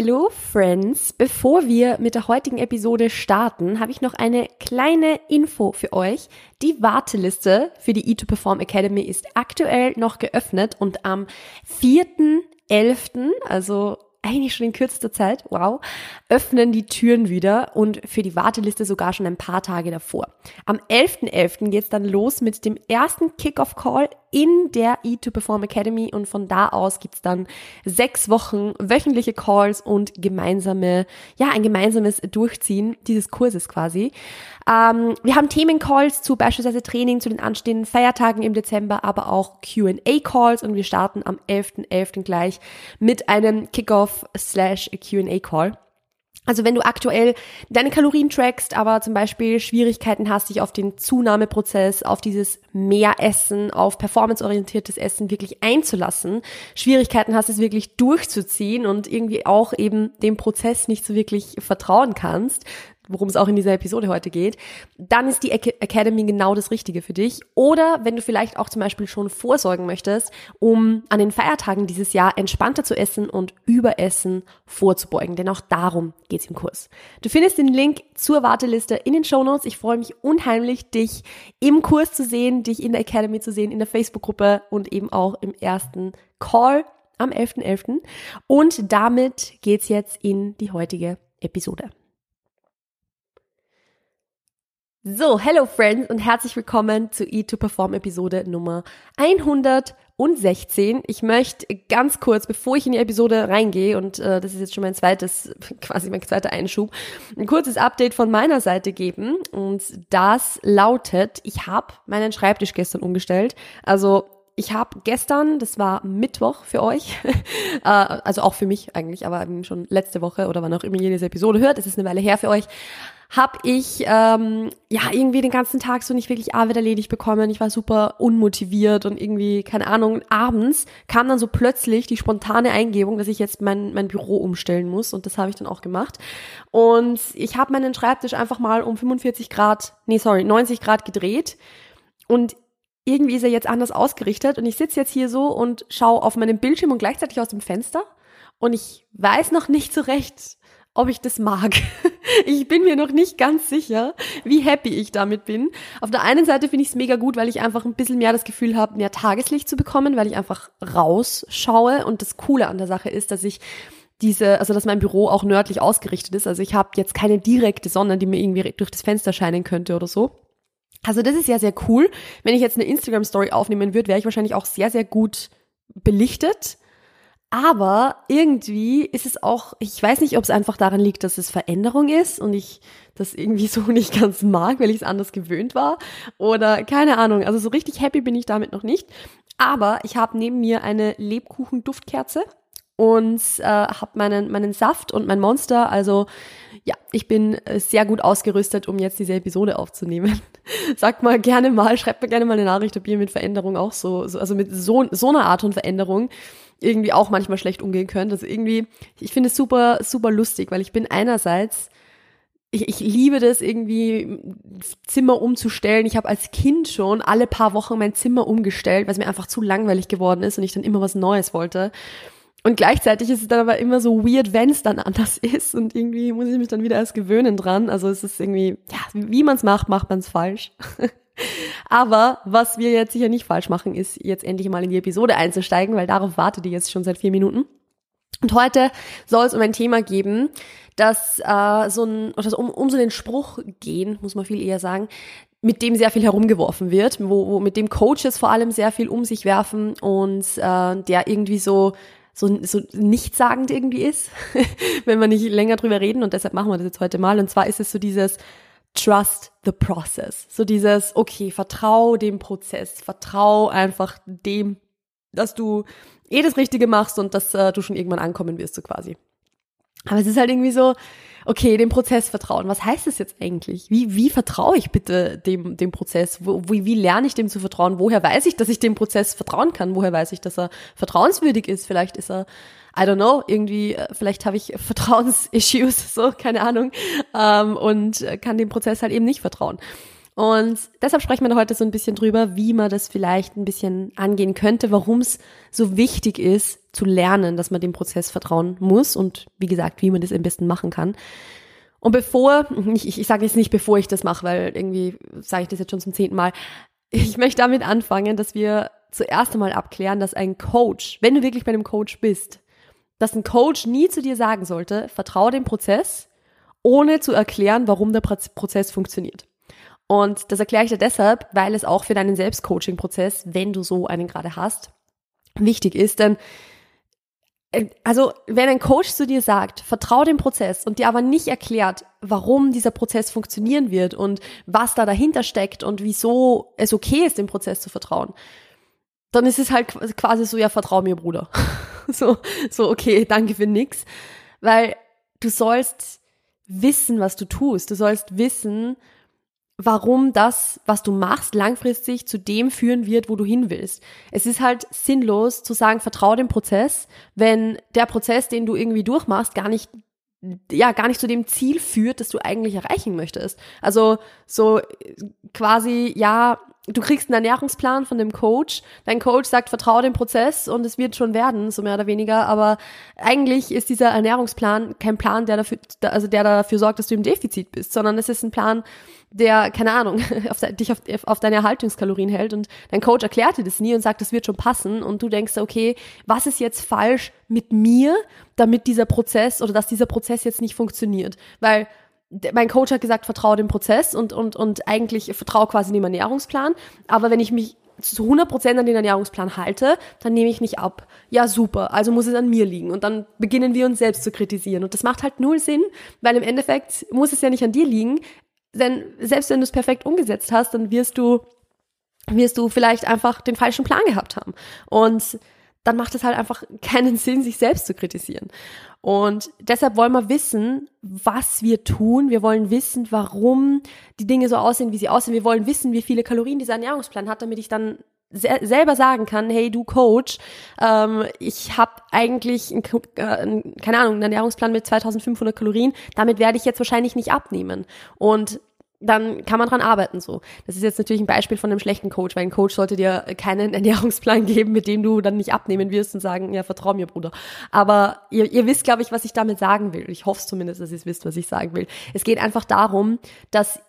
Hello Friends, bevor wir mit der heutigen Episode starten, habe ich noch eine kleine Info für euch. Die Warteliste für die E2Perform Academy ist aktuell noch geöffnet und am 4.11., also eigentlich schon in kürzester Zeit, wow, öffnen die Türen wieder und für die Warteliste sogar schon ein paar Tage davor. Am 11.11. .11. geht's dann los mit dem ersten Kickoff-Call in der E2Perform Academy und von da aus gibt's dann sechs Wochen wöchentliche Calls und gemeinsame, ja, ein gemeinsames Durchziehen dieses Kurses quasi. Ähm, wir haben Themencalls zu beispielsweise Training zu den anstehenden Feiertagen im Dezember, aber auch Q&A-Calls und wir starten am 11.11. .11. gleich mit einem Kickoff slash Q&A-Call. Also wenn du aktuell deine Kalorien trackst, aber zum Beispiel Schwierigkeiten hast, dich auf den Zunahmeprozess, auf dieses Mehressen, auf performanceorientiertes Essen wirklich einzulassen, Schwierigkeiten hast, es wirklich durchzuziehen und irgendwie auch eben dem Prozess nicht so wirklich vertrauen kannst, worum es auch in dieser Episode heute geht, dann ist die Academy genau das Richtige für dich. Oder wenn du vielleicht auch zum Beispiel schon vorsorgen möchtest, um an den Feiertagen dieses Jahr entspannter zu essen und Überessen vorzubeugen. Denn auch darum geht's im Kurs. Du findest den Link zur Warteliste in den Show Notes. Ich freue mich unheimlich, dich im Kurs zu sehen, dich in der Academy zu sehen, in der Facebook-Gruppe und eben auch im ersten Call am 11.11. .11. Und damit geht's jetzt in die heutige Episode. So, hello Friends und herzlich willkommen zu E2Perform Episode Nummer 116. Ich möchte ganz kurz, bevor ich in die Episode reingehe, und äh, das ist jetzt schon mein zweites, quasi mein zweiter Einschub, ein kurzes Update von meiner Seite geben. Und das lautet, ich habe meinen Schreibtisch gestern umgestellt. Also ich habe gestern, das war Mittwoch für euch, äh, also auch für mich eigentlich, aber eben schon letzte Woche oder wann auch immer ihr diese Episode hört, es ist eine Weile her für euch, habe ich ähm, ja irgendwie den ganzen Tag so nicht wirklich Arbeit erledigt bekommen. Ich war super unmotiviert und irgendwie, keine Ahnung, abends kam dann so plötzlich die spontane Eingebung, dass ich jetzt mein, mein Büro umstellen muss und das habe ich dann auch gemacht. Und ich habe meinen Schreibtisch einfach mal um 45 Grad, nee, sorry, 90 Grad gedreht und irgendwie ist er jetzt anders ausgerichtet und ich sitze jetzt hier so und schaue auf meinem Bildschirm und gleichzeitig aus dem Fenster und ich weiß noch nicht so recht, ob ich das mag. Ich bin mir noch nicht ganz sicher, wie happy ich damit bin. Auf der einen Seite finde ich es mega gut, weil ich einfach ein bisschen mehr das Gefühl habe, mehr Tageslicht zu bekommen, weil ich einfach rausschaue. Und das Coole an der Sache ist, dass ich diese, also dass mein Büro auch nördlich ausgerichtet ist. Also ich habe jetzt keine direkte Sonne, die mir irgendwie durch das Fenster scheinen könnte oder so. Also das ist ja sehr cool. Wenn ich jetzt eine Instagram Story aufnehmen würde, wäre ich wahrscheinlich auch sehr, sehr gut belichtet. Aber irgendwie ist es auch, ich weiß nicht, ob es einfach daran liegt, dass es Veränderung ist und ich das irgendwie so nicht ganz mag, weil ich es anders gewöhnt war. Oder keine Ahnung. Also so richtig happy bin ich damit noch nicht. Aber ich habe neben mir eine Lebkuchen-Duftkerze und äh, habe meinen, meinen Saft und mein Monster. Also ja, ich bin äh, sehr gut ausgerüstet, um jetzt diese Episode aufzunehmen. Sagt mal gerne mal, schreibt mir gerne mal eine Nachricht, ob ihr mit Veränderung auch so, so also mit so, so einer Art von Veränderung irgendwie auch manchmal schlecht umgehen könnt. Also irgendwie, ich finde es super, super lustig, weil ich bin einerseits, ich, ich liebe das irgendwie, Zimmer umzustellen. Ich habe als Kind schon alle paar Wochen mein Zimmer umgestellt, weil es mir einfach zu langweilig geworden ist und ich dann immer was Neues wollte. Und gleichzeitig ist es dann aber immer so weird, wenn es dann anders ist und irgendwie muss ich mich dann wieder erst gewöhnen dran. Also es ist irgendwie, ja, wie man es macht, macht man es falsch. Aber was wir jetzt sicher nicht falsch machen, ist jetzt endlich mal in die Episode einzusteigen, weil darauf wartet ihr jetzt schon seit vier Minuten. Und heute soll es um ein Thema geben, das äh, so ein, oder um, um so den Spruch gehen, muss man viel eher sagen, mit dem sehr viel herumgeworfen wird, wo, wo mit dem Coaches vor allem sehr viel um sich werfen und äh, der irgendwie so so, so nichtssagend irgendwie ist, wenn wir nicht länger drüber reden und deshalb machen wir das jetzt heute mal. Und zwar ist es so dieses, trust the process. So dieses, okay, vertrau dem Prozess, vertrau einfach dem, dass du eh das Richtige machst und dass äh, du schon irgendwann ankommen wirst, so quasi. Aber es ist halt irgendwie so, okay, dem Prozess vertrauen. Was heißt das jetzt eigentlich? Wie, wie vertraue ich bitte dem, dem Prozess? Wo, wie, wie lerne ich dem zu vertrauen? Woher weiß ich, dass ich dem Prozess vertrauen kann? Woher weiß ich, dass er vertrauenswürdig ist? Vielleicht ist er I don't know, irgendwie, äh, vielleicht habe ich Vertrauensissues, so, keine Ahnung, ähm, und kann dem Prozess halt eben nicht vertrauen. Und deshalb sprechen wir heute so ein bisschen drüber, wie man das vielleicht ein bisschen angehen könnte, warum es so wichtig ist, zu lernen, dass man dem Prozess vertrauen muss und wie gesagt, wie man das am besten machen kann. Und bevor, ich, ich sage jetzt nicht, bevor ich das mache, weil irgendwie sage ich das jetzt schon zum zehnten Mal, ich möchte damit anfangen, dass wir zuerst einmal abklären, dass ein Coach, wenn du wirklich bei einem Coach bist, dass ein Coach nie zu dir sagen sollte, vertraue dem Prozess, ohne zu erklären, warum der Prozess funktioniert. Und das erkläre ich dir deshalb, weil es auch für deinen Selbstcoaching-Prozess, wenn du so einen gerade hast, wichtig ist. Denn äh, also, wenn ein Coach zu dir sagt, vertraue dem Prozess und dir aber nicht erklärt, warum dieser Prozess funktionieren wird und was da dahinter steckt und wieso es okay ist, dem Prozess zu vertrauen, dann ist es halt quasi so, ja, vertrau mir, Bruder. so, so, okay, danke für nix. Weil du sollst wissen, was du tust. Du sollst wissen, warum das, was du machst, langfristig zu dem führen wird, wo du hin willst. Es ist halt sinnlos zu sagen, vertraue dem Prozess, wenn der Prozess, den du irgendwie durchmachst, gar nicht ja gar nicht zu dem Ziel führt, das du eigentlich erreichen möchtest. Also so quasi ja du kriegst einen Ernährungsplan von dem Coach, dein Coach sagt, vertraue dem Prozess und es wird schon werden, so mehr oder weniger, aber eigentlich ist dieser Ernährungsplan kein Plan, der dafür, also der dafür sorgt, dass du im Defizit bist, sondern es ist ein Plan, der, keine Ahnung, auf, dich auf, auf deine Erhaltungskalorien hält. Und dein Coach erklärt dir das nie und sagt, das wird schon passen. Und du denkst, okay, was ist jetzt falsch mit mir, damit dieser Prozess oder dass dieser Prozess jetzt nicht funktioniert? Weil mein Coach hat gesagt, vertraue dem Prozess und, und, und eigentlich vertraue quasi dem Ernährungsplan. Aber wenn ich mich zu 100% an den Ernährungsplan halte, dann nehme ich nicht ab. Ja, super, also muss es an mir liegen. Und dann beginnen wir uns selbst zu kritisieren. Und das macht halt null Sinn, weil im Endeffekt muss es ja nicht an dir liegen. Denn selbst wenn du es perfekt umgesetzt hast, dann wirst du, wirst du vielleicht einfach den falschen Plan gehabt haben. Und dann macht es halt einfach keinen Sinn, sich selbst zu kritisieren. Und deshalb wollen wir wissen, was wir tun. Wir wollen wissen, warum die Dinge so aussehen, wie sie aussehen. Wir wollen wissen, wie viele Kalorien dieser Ernährungsplan hat, damit ich dann selber sagen kann, hey du Coach, ähm, ich habe eigentlich, ein, äh, keine Ahnung, einen Ernährungsplan mit 2500 Kalorien, damit werde ich jetzt wahrscheinlich nicht abnehmen. Und dann kann man dran arbeiten so. Das ist jetzt natürlich ein Beispiel von einem schlechten Coach, weil ein Coach sollte dir keinen Ernährungsplan geben, mit dem du dann nicht abnehmen wirst und sagen, ja, vertrau mir, Bruder. Aber ihr, ihr wisst, glaube ich, was ich damit sagen will. Ich hoffe zumindest, dass ihr wisst, was ich sagen will. Es geht einfach darum, dass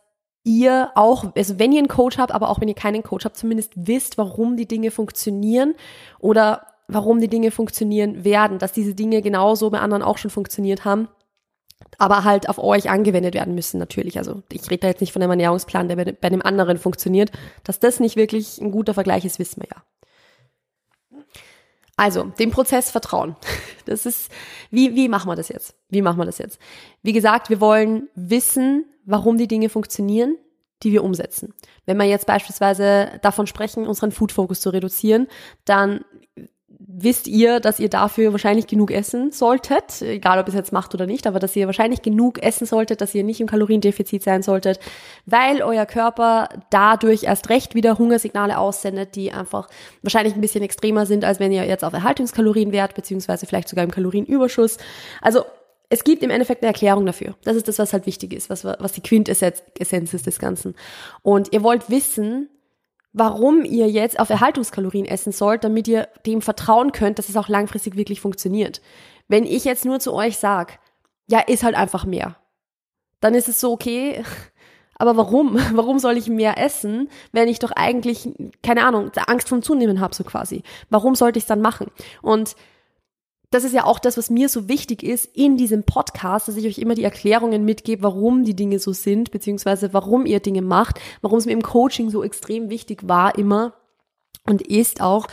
ihr auch, also wenn ihr einen Coach habt, aber auch wenn ihr keinen Coach habt, zumindest wisst, warum die Dinge funktionieren oder warum die Dinge funktionieren werden, dass diese Dinge genauso bei anderen auch schon funktioniert haben aber halt auf euch angewendet werden müssen natürlich. Also ich rede da jetzt nicht von einem Ernährungsplan, der bei, dem anderen funktioniert. Dass das nicht wirklich ein guter Vergleich ist, wissen wir ja. Also, dem Prozess vertrauen. Das ist, wie, wie machen wir das jetzt? Wie machen wir das jetzt? Wie gesagt, wir wollen wissen, warum die Dinge funktionieren, die wir umsetzen. Wenn wir jetzt beispielsweise davon sprechen, unseren Food Focus zu reduzieren, dann wisst ihr, dass ihr dafür wahrscheinlich genug essen solltet, egal ob ihr es jetzt macht oder nicht, aber dass ihr wahrscheinlich genug essen solltet, dass ihr nicht im Kaloriendefizit sein solltet, weil euer Körper dadurch erst recht wieder Hungersignale aussendet, die einfach wahrscheinlich ein bisschen extremer sind, als wenn ihr jetzt auf Erhaltungskalorien wärt, beziehungsweise vielleicht sogar im Kalorienüberschuss. Also es gibt im Endeffekt eine Erklärung dafür. Das ist das, was halt wichtig ist, was, was die Quintessenz ist des Ganzen. Und ihr wollt wissen, warum ihr jetzt auf Erhaltungskalorien essen sollt, damit ihr dem vertrauen könnt, dass es auch langfristig wirklich funktioniert. Wenn ich jetzt nur zu euch sag, ja, ist halt einfach mehr, dann ist es so okay. Aber warum? Warum soll ich mehr essen, wenn ich doch eigentlich, keine Ahnung, Angst vom Zunehmen habe, so quasi? Warum sollte ich es dann machen? Und das ist ja auch das, was mir so wichtig ist in diesem Podcast, dass ich euch immer die Erklärungen mitgebe, warum die Dinge so sind, beziehungsweise warum ihr Dinge macht, warum es mir im Coaching so extrem wichtig war immer und ist auch,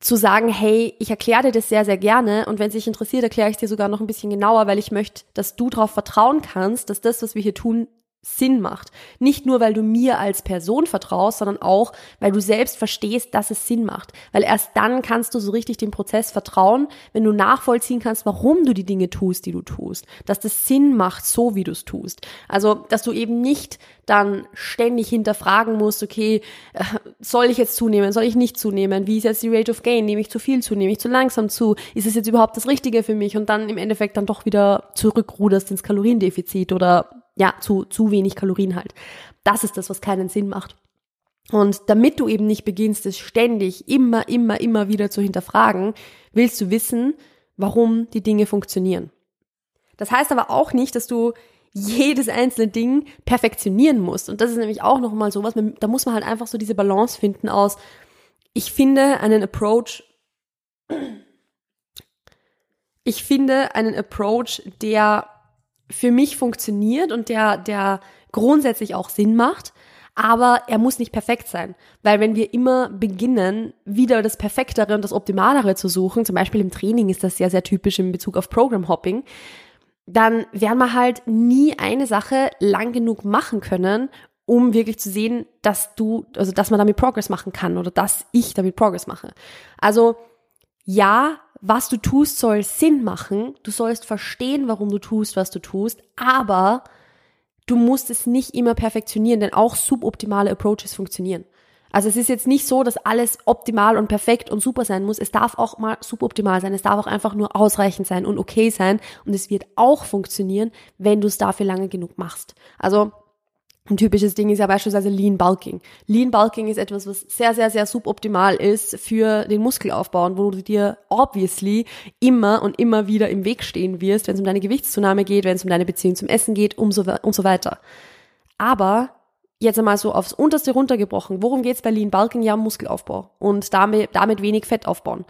zu sagen, hey, ich erkläre dir das sehr, sehr gerne und wenn es dich interessiert, erkläre ich dir sogar noch ein bisschen genauer, weil ich möchte, dass du darauf vertrauen kannst, dass das, was wir hier tun, Sinn macht. Nicht nur, weil du mir als Person vertraust, sondern auch, weil du selbst verstehst, dass es Sinn macht. Weil erst dann kannst du so richtig dem Prozess vertrauen, wenn du nachvollziehen kannst, warum du die Dinge tust, die du tust. Dass das Sinn macht, so wie du es tust. Also, dass du eben nicht dann ständig hinterfragen musst, okay, äh, soll ich jetzt zunehmen, soll ich nicht zunehmen? Wie ist jetzt die Rate of Gain? Nehme ich zu viel zu, nehme ich zu langsam zu? Ist es jetzt überhaupt das Richtige für mich? Und dann im Endeffekt dann doch wieder zurückruderst ins Kaloriendefizit oder ja, zu, zu wenig Kalorien halt. Das ist das, was keinen Sinn macht. Und damit du eben nicht beginnst, es ständig immer, immer, immer wieder zu hinterfragen, willst du wissen, warum die Dinge funktionieren. Das heißt aber auch nicht, dass du jedes einzelne Ding perfektionieren musst. Und das ist nämlich auch nochmal so was, da muss man halt einfach so diese Balance finden aus, ich finde einen Approach, ich finde einen Approach, der für mich funktioniert und der, der grundsätzlich auch Sinn macht, aber er muss nicht perfekt sein. Weil wenn wir immer beginnen, wieder das Perfektere und das Optimalere zu suchen, zum Beispiel im Training ist das sehr, sehr typisch in Bezug auf Program Hopping, dann werden wir halt nie eine Sache lang genug machen können, um wirklich zu sehen, dass du, also dass man damit Progress machen kann oder dass ich damit Progress mache. Also ja, was du tust, soll Sinn machen. Du sollst verstehen, warum du tust, was du tust, aber du musst es nicht immer perfektionieren, denn auch suboptimale Approaches funktionieren. Also es ist jetzt nicht so, dass alles optimal und perfekt und super sein muss. Es darf auch mal suboptimal sein. Es darf auch einfach nur ausreichend sein und okay sein. Und es wird auch funktionieren, wenn du es dafür lange genug machst. Also ein typisches Ding ist ja beispielsweise Lean Bulking. Lean Bulking ist etwas, was sehr, sehr, sehr suboptimal ist für den Muskelaufbau und wo du dir obviously immer und immer wieder im Weg stehen wirst, wenn es um deine Gewichtszunahme geht, wenn es um deine Beziehung zum Essen geht und so, und so weiter. Aber jetzt einmal so aufs Unterste runtergebrochen, worum geht's bei Lean Bulking? Ja, um Muskelaufbau und damit, damit wenig Fett aufbauen.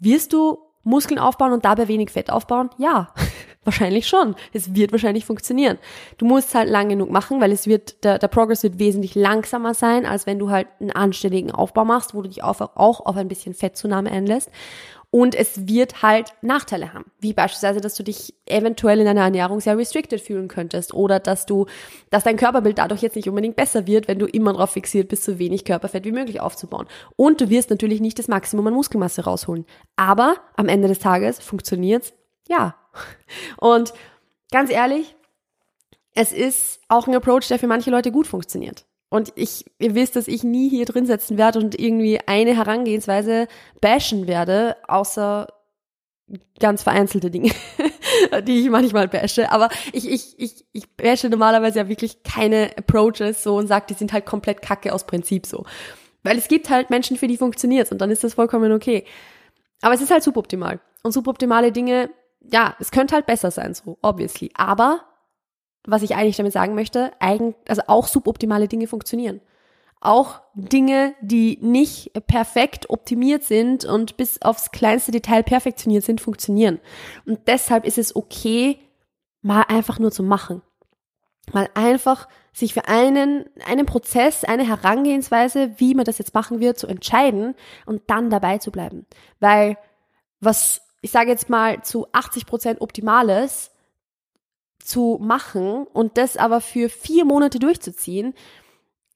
Wirst du Muskeln aufbauen und dabei wenig Fett aufbauen? Ja, wahrscheinlich schon. Es wird wahrscheinlich funktionieren. Du musst halt lang genug machen, weil es wird, der, der Progress wird wesentlich langsamer sein, als wenn du halt einen anständigen Aufbau machst, wo du dich auch, auch auf ein bisschen Fettzunahme einlässt. Und es wird halt Nachteile haben, wie beispielsweise, dass du dich eventuell in deiner Ernährung sehr restricted fühlen könntest oder dass du, dass dein Körperbild dadurch jetzt nicht unbedingt besser wird, wenn du immer darauf fixiert bist, so wenig Körperfett wie möglich aufzubauen. Und du wirst natürlich nicht das Maximum an Muskelmasse rausholen. Aber am Ende des Tages funktioniert's, ja. Und ganz ehrlich, es ist auch ein Approach, der für manche Leute gut funktioniert. Und ich, ihr wisst, dass ich nie hier drin setzen werde und irgendwie eine Herangehensweise bashen werde, außer ganz vereinzelte Dinge, die ich manchmal bashe. Aber ich, ich, ich, ich bashe normalerweise ja wirklich keine Approaches so und sage, die sind halt komplett kacke aus Prinzip so. Weil es gibt halt Menschen, für die funktioniert's und dann ist das vollkommen okay. Aber es ist halt suboptimal. Und suboptimale Dinge, ja, es könnte halt besser sein, so, obviously. Aber was ich eigentlich damit sagen möchte, eigen, also auch suboptimale Dinge funktionieren. Auch Dinge, die nicht perfekt optimiert sind und bis aufs kleinste Detail perfektioniert sind, funktionieren. Und deshalb ist es okay, mal einfach nur zu machen. Mal einfach sich für einen, einen Prozess, eine Herangehensweise, wie man das jetzt machen wird, zu entscheiden und dann dabei zu bleiben. Weil was, ich sage jetzt mal, zu 80 Prozent Optimales zu machen und das aber für vier Monate durchzuziehen,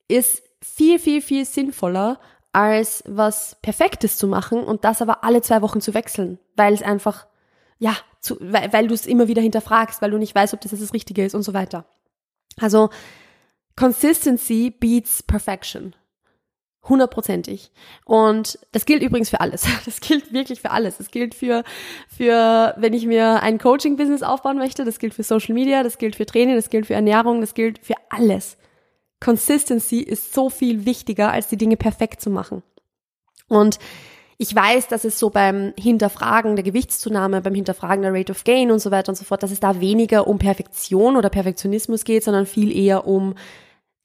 ist viel, viel, viel sinnvoller, als was Perfektes zu machen und das aber alle zwei Wochen zu wechseln, weil es einfach, ja, zu, weil, weil du es immer wieder hinterfragst, weil du nicht weißt, ob das jetzt das Richtige ist und so weiter. Also, Consistency beats Perfection. Hundertprozentig. Und das gilt übrigens für alles. Das gilt wirklich für alles. Das gilt für, für, wenn ich mir ein Coaching-Business aufbauen möchte. Das gilt für Social Media. Das gilt für Training. Das gilt für Ernährung. Das gilt für alles. Consistency ist so viel wichtiger, als die Dinge perfekt zu machen. Und ich weiß, dass es so beim Hinterfragen der Gewichtszunahme, beim Hinterfragen der Rate of Gain und so weiter und so fort, dass es da weniger um Perfektion oder Perfektionismus geht, sondern viel eher um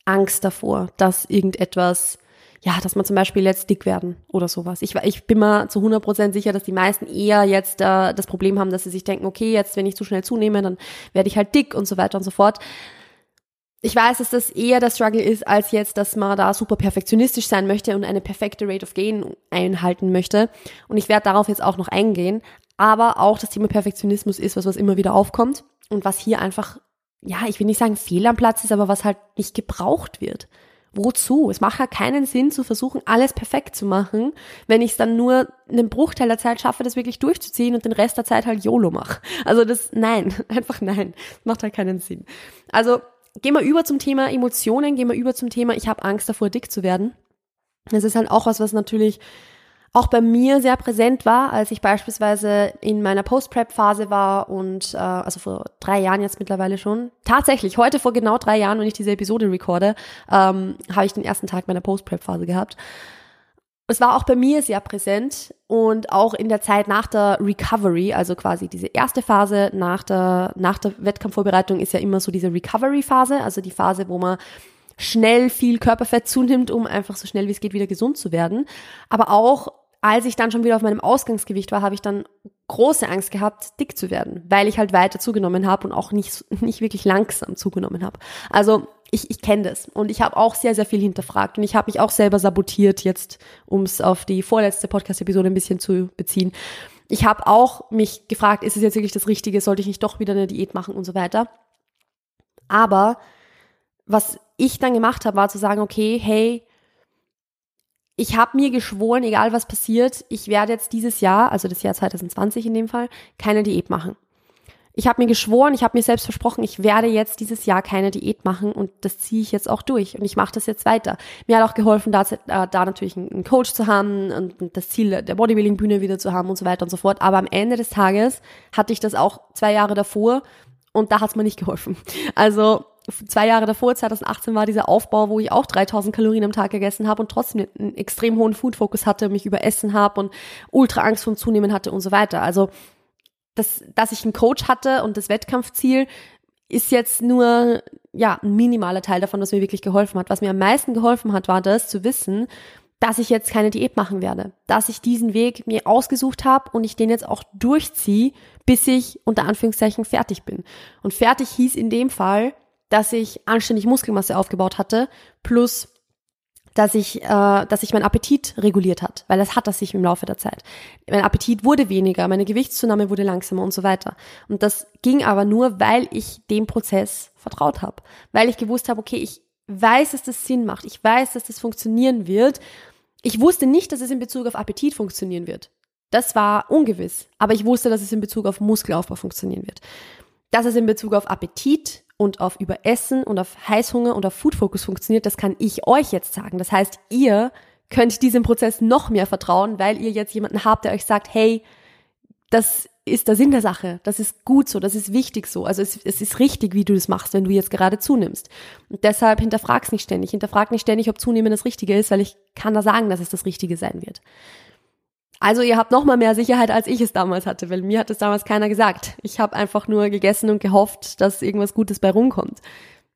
Angst davor, dass irgendetwas ja, dass man zum Beispiel jetzt dick werden oder sowas. Ich, ich bin mir zu 100% sicher, dass die meisten eher jetzt äh, das Problem haben, dass sie sich denken, okay, jetzt, wenn ich zu schnell zunehme, dann werde ich halt dick und so weiter und so fort. Ich weiß, dass das eher der Struggle ist, als jetzt, dass man da super perfektionistisch sein möchte und eine perfekte Rate of Gain einhalten möchte. Und ich werde darauf jetzt auch noch eingehen. Aber auch das Thema Perfektionismus ist was, was immer wieder aufkommt und was hier einfach, ja, ich will nicht sagen fehl am Platz ist, aber was halt nicht gebraucht wird. Wozu? Es macht ja keinen Sinn zu versuchen, alles perfekt zu machen, wenn ich es dann nur einen Bruchteil der Zeit schaffe, das wirklich durchzuziehen und den Rest der Zeit halt YOLO mache. Also das, nein, einfach nein. Macht halt keinen Sinn. Also gehen wir über zum Thema Emotionen, gehen wir über zum Thema, ich habe Angst davor, dick zu werden. Das ist halt auch was, was natürlich auch bei mir sehr präsent war, als ich beispielsweise in meiner Post-Prep-Phase war und äh, also vor drei Jahren jetzt mittlerweile schon. Tatsächlich, heute vor genau drei Jahren, wenn ich diese Episode recorde, ähm, habe ich den ersten Tag meiner Post-Prep-Phase gehabt. Es war auch bei mir sehr präsent und auch in der Zeit nach der Recovery, also quasi diese erste Phase nach der, nach der Wettkampfvorbereitung ist ja immer so diese Recovery-Phase, also die Phase, wo man schnell viel Körperfett zunimmt, um einfach so schnell wie es geht wieder gesund zu werden. Aber auch als ich dann schon wieder auf meinem Ausgangsgewicht war, habe ich dann große Angst gehabt, dick zu werden, weil ich halt weiter zugenommen habe und auch nicht, nicht wirklich langsam zugenommen habe. Also ich, ich kenne das und ich habe auch sehr, sehr viel hinterfragt und ich habe mich auch selber sabotiert, jetzt um es auf die vorletzte Podcast-Episode ein bisschen zu beziehen. Ich habe auch mich gefragt, ist es jetzt wirklich das Richtige, sollte ich nicht doch wieder eine Diät machen und so weiter. Aber was ich dann gemacht habe, war zu sagen, okay, hey, ich habe mir geschworen, egal was passiert, ich werde jetzt dieses Jahr, also das Jahr 2020 in dem Fall, keine Diät machen. Ich habe mir geschworen, ich habe mir selbst versprochen, ich werde jetzt dieses Jahr keine Diät machen und das ziehe ich jetzt auch durch und ich mache das jetzt weiter. Mir hat auch geholfen, da, äh, da natürlich einen Coach zu haben und das Ziel der Bodybuilding-Bühne wieder zu haben und so weiter und so fort. Aber am Ende des Tages hatte ich das auch zwei Jahre davor und da hat es mir nicht geholfen. Also zwei Jahre davor, 2018, war dieser Aufbau, wo ich auch 3000 Kalorien am Tag gegessen habe und trotzdem einen extrem hohen Food-Fokus hatte, mich überessen habe und ultra Angst vom Zunehmen hatte und so weiter. Also, das, dass ich einen Coach hatte und das Wettkampfziel ist jetzt nur, ja, ein minimaler Teil davon, was mir wirklich geholfen hat. Was mir am meisten geholfen hat, war das zu wissen, dass ich jetzt keine Diät machen werde, dass ich diesen Weg mir ausgesucht habe und ich den jetzt auch durchziehe, bis ich unter Anführungszeichen fertig bin. Und fertig hieß in dem Fall, dass ich anständig Muskelmasse aufgebaut hatte, plus dass ich, äh, dass sich mein Appetit reguliert hat, weil das hat das sich im Laufe der Zeit. Mein Appetit wurde weniger, meine Gewichtszunahme wurde langsamer und so weiter. Und das ging aber nur, weil ich dem Prozess vertraut habe, weil ich gewusst habe, okay, ich weiß, dass das Sinn macht, ich weiß, dass das funktionieren wird. Ich wusste nicht, dass es in Bezug auf Appetit funktionieren wird. Das war ungewiss, aber ich wusste, dass es in Bezug auf Muskelaufbau funktionieren wird. Dass es in Bezug auf Appetit und auf Überessen und auf Heißhunger und auf Food Focus funktioniert, das kann ich euch jetzt sagen. Das heißt, ihr könnt diesem Prozess noch mehr vertrauen, weil ihr jetzt jemanden habt, der euch sagt, hey, das ist der Sinn der Sache. Das ist gut so, das ist wichtig so. Also es, es ist richtig, wie du das machst, wenn du jetzt gerade zunimmst. Und deshalb hinterfrag's nicht ständig. Hinterfrag nicht ständig, ob Zunehmen das Richtige ist, weil ich kann da sagen, dass es das Richtige sein wird. Also ihr habt noch mal mehr Sicherheit, als ich es damals hatte, weil mir hat es damals keiner gesagt. Ich habe einfach nur gegessen und gehofft, dass irgendwas Gutes bei rumkommt.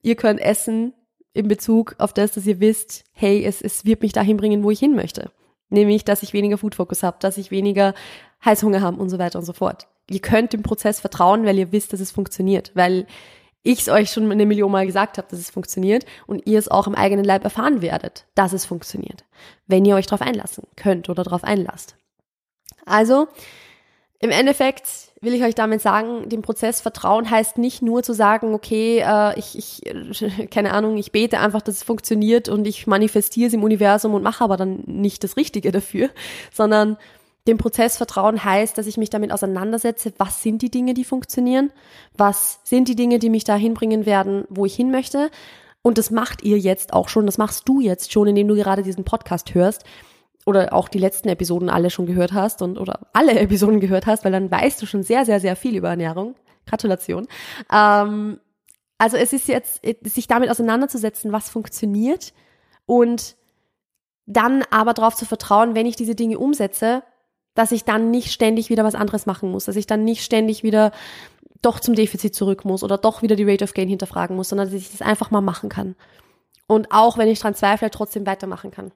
Ihr könnt essen in Bezug auf das, dass ihr wisst, hey, es, es wird mich dahin bringen, wo ich hin möchte. Nämlich, dass ich weniger Food Focus habe, dass ich weniger Heißhunger habe und so weiter und so fort. Ihr könnt dem Prozess vertrauen, weil ihr wisst, dass es funktioniert, weil ich es euch schon eine Million Mal gesagt habe, dass es funktioniert und ihr es auch im eigenen Leib erfahren werdet, dass es funktioniert, wenn ihr euch darauf einlassen könnt oder darauf einlasst. Also, im Endeffekt will ich euch damit sagen, dem Prozess Vertrauen heißt nicht nur zu sagen, okay, äh, ich, ich, keine Ahnung, ich bete einfach, dass es funktioniert und ich manifestiere es im Universum und mache aber dann nicht das Richtige dafür, sondern dem Prozess Vertrauen heißt, dass ich mich damit auseinandersetze, was sind die Dinge, die funktionieren, was sind die Dinge, die mich dahin bringen werden, wo ich hin möchte. Und das macht ihr jetzt auch schon, das machst du jetzt schon, indem du gerade diesen Podcast hörst oder auch die letzten Episoden alle schon gehört hast und oder alle Episoden gehört hast, weil dann weißt du schon sehr, sehr, sehr viel über Ernährung. Gratulation. Ähm, also es ist jetzt, sich damit auseinanderzusetzen, was funktioniert und dann aber darauf zu vertrauen, wenn ich diese Dinge umsetze, dass ich dann nicht ständig wieder was anderes machen muss, dass ich dann nicht ständig wieder doch zum Defizit zurück muss oder doch wieder die Rate of Gain hinterfragen muss, sondern dass ich das einfach mal machen kann. Und auch wenn ich dran zweifle, trotzdem weitermachen kann.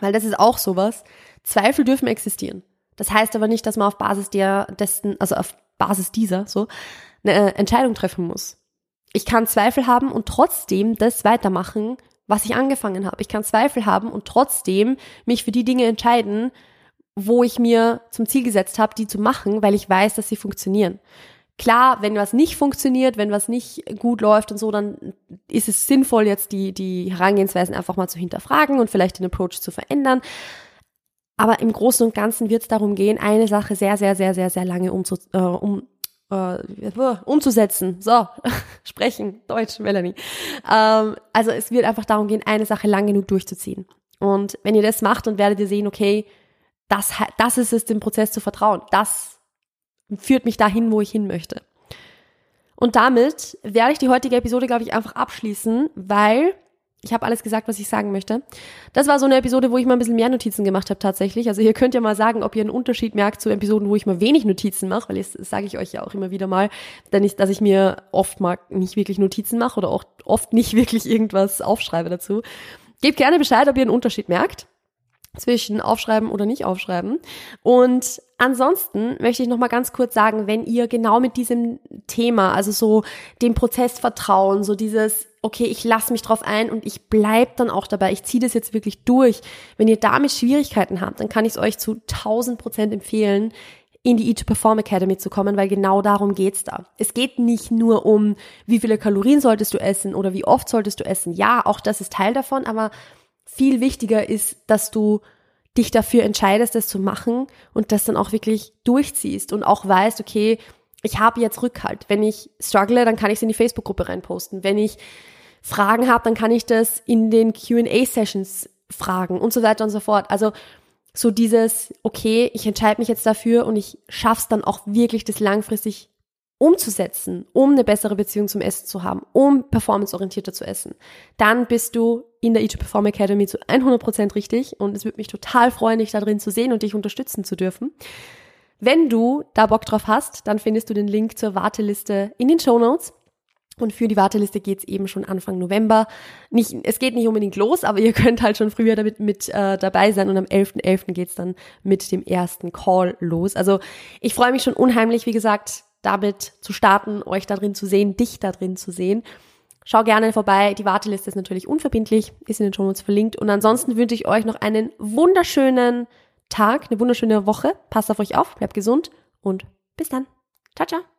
Weil das ist auch sowas. Zweifel dürfen existieren. Das heißt aber nicht, dass man auf Basis der, dessen, also auf Basis dieser, so, eine Entscheidung treffen muss. Ich kann Zweifel haben und trotzdem das weitermachen, was ich angefangen habe. Ich kann Zweifel haben und trotzdem mich für die Dinge entscheiden, wo ich mir zum Ziel gesetzt habe, die zu machen, weil ich weiß, dass sie funktionieren. Klar, wenn was nicht funktioniert, wenn was nicht gut läuft und so, dann ist es sinnvoll, jetzt die, die Herangehensweisen einfach mal zu hinterfragen und vielleicht den Approach zu verändern. Aber im Großen und Ganzen wird es darum gehen, eine Sache sehr, sehr, sehr, sehr, sehr lange umzu, äh, um, äh, umzusetzen. So, sprechen, Deutsch, Melanie. Ähm, also es wird einfach darum gehen, eine Sache lang genug durchzuziehen. Und wenn ihr das macht, dann werdet ihr sehen, okay, das, das ist es, dem Prozess zu vertrauen. Das führt mich dahin, wo ich hin möchte. Und damit werde ich die heutige Episode, glaube ich, einfach abschließen, weil ich habe alles gesagt, was ich sagen möchte. Das war so eine Episode, wo ich mal ein bisschen mehr Notizen gemacht habe tatsächlich. Also ihr könnt ja mal sagen, ob ihr einen Unterschied merkt zu Episoden, wo ich mal wenig Notizen mache, weil das sage ich euch ja auch immer wieder mal, denn ich, dass ich mir oft mal nicht wirklich Notizen mache oder auch oft nicht wirklich irgendwas aufschreibe dazu. Gebt gerne Bescheid, ob ihr einen Unterschied merkt zwischen aufschreiben oder nicht aufschreiben. Und ansonsten möchte ich noch mal ganz kurz sagen, wenn ihr genau mit diesem Thema, also so dem Prozess vertrauen, so dieses okay, ich lasse mich drauf ein und ich bleib dann auch dabei, ich ziehe das jetzt wirklich durch. Wenn ihr damit Schwierigkeiten habt, dann kann ich es euch zu 1000 Prozent empfehlen, in die Eat to Perform Academy zu kommen, weil genau darum geht's da. Es geht nicht nur um, wie viele Kalorien solltest du essen oder wie oft solltest du essen. Ja, auch das ist Teil davon, aber viel wichtiger ist, dass du dich dafür entscheidest, das zu machen und das dann auch wirklich durchziehst und auch weißt, okay, ich habe jetzt Rückhalt. Wenn ich struggle, dann kann ich es in die Facebook-Gruppe reinposten. Wenn ich Fragen habe, dann kann ich das in den QA-Sessions fragen und so weiter und so fort. Also so dieses, okay, ich entscheide mich jetzt dafür und ich schaff's dann auch wirklich, das langfristig umzusetzen, um eine bessere Beziehung zum Essen zu haben, um performanceorientierter zu essen, dann bist du in der E2 Perform Academy zu 100% richtig und es würde mich total freuen, dich da drin zu sehen und dich unterstützen zu dürfen. Wenn du da Bock drauf hast, dann findest du den Link zur Warteliste in den Show Notes. Und für die Warteliste geht's eben schon Anfang November. Nicht, es geht nicht unbedingt los, aber ihr könnt halt schon früher damit mit äh, dabei sein und am 11.11. .11. geht's dann mit dem ersten Call los. Also ich freue mich schon unheimlich, wie gesagt, damit zu starten, euch da drin zu sehen, dich da drin zu sehen. Schau gerne vorbei. Die Warteliste ist natürlich unverbindlich, ist in den Show Notes verlinkt. Und ansonsten wünsche ich euch noch einen wunderschönen Tag, eine wunderschöne Woche. Passt auf euch auf, bleibt gesund und bis dann. Ciao, ciao.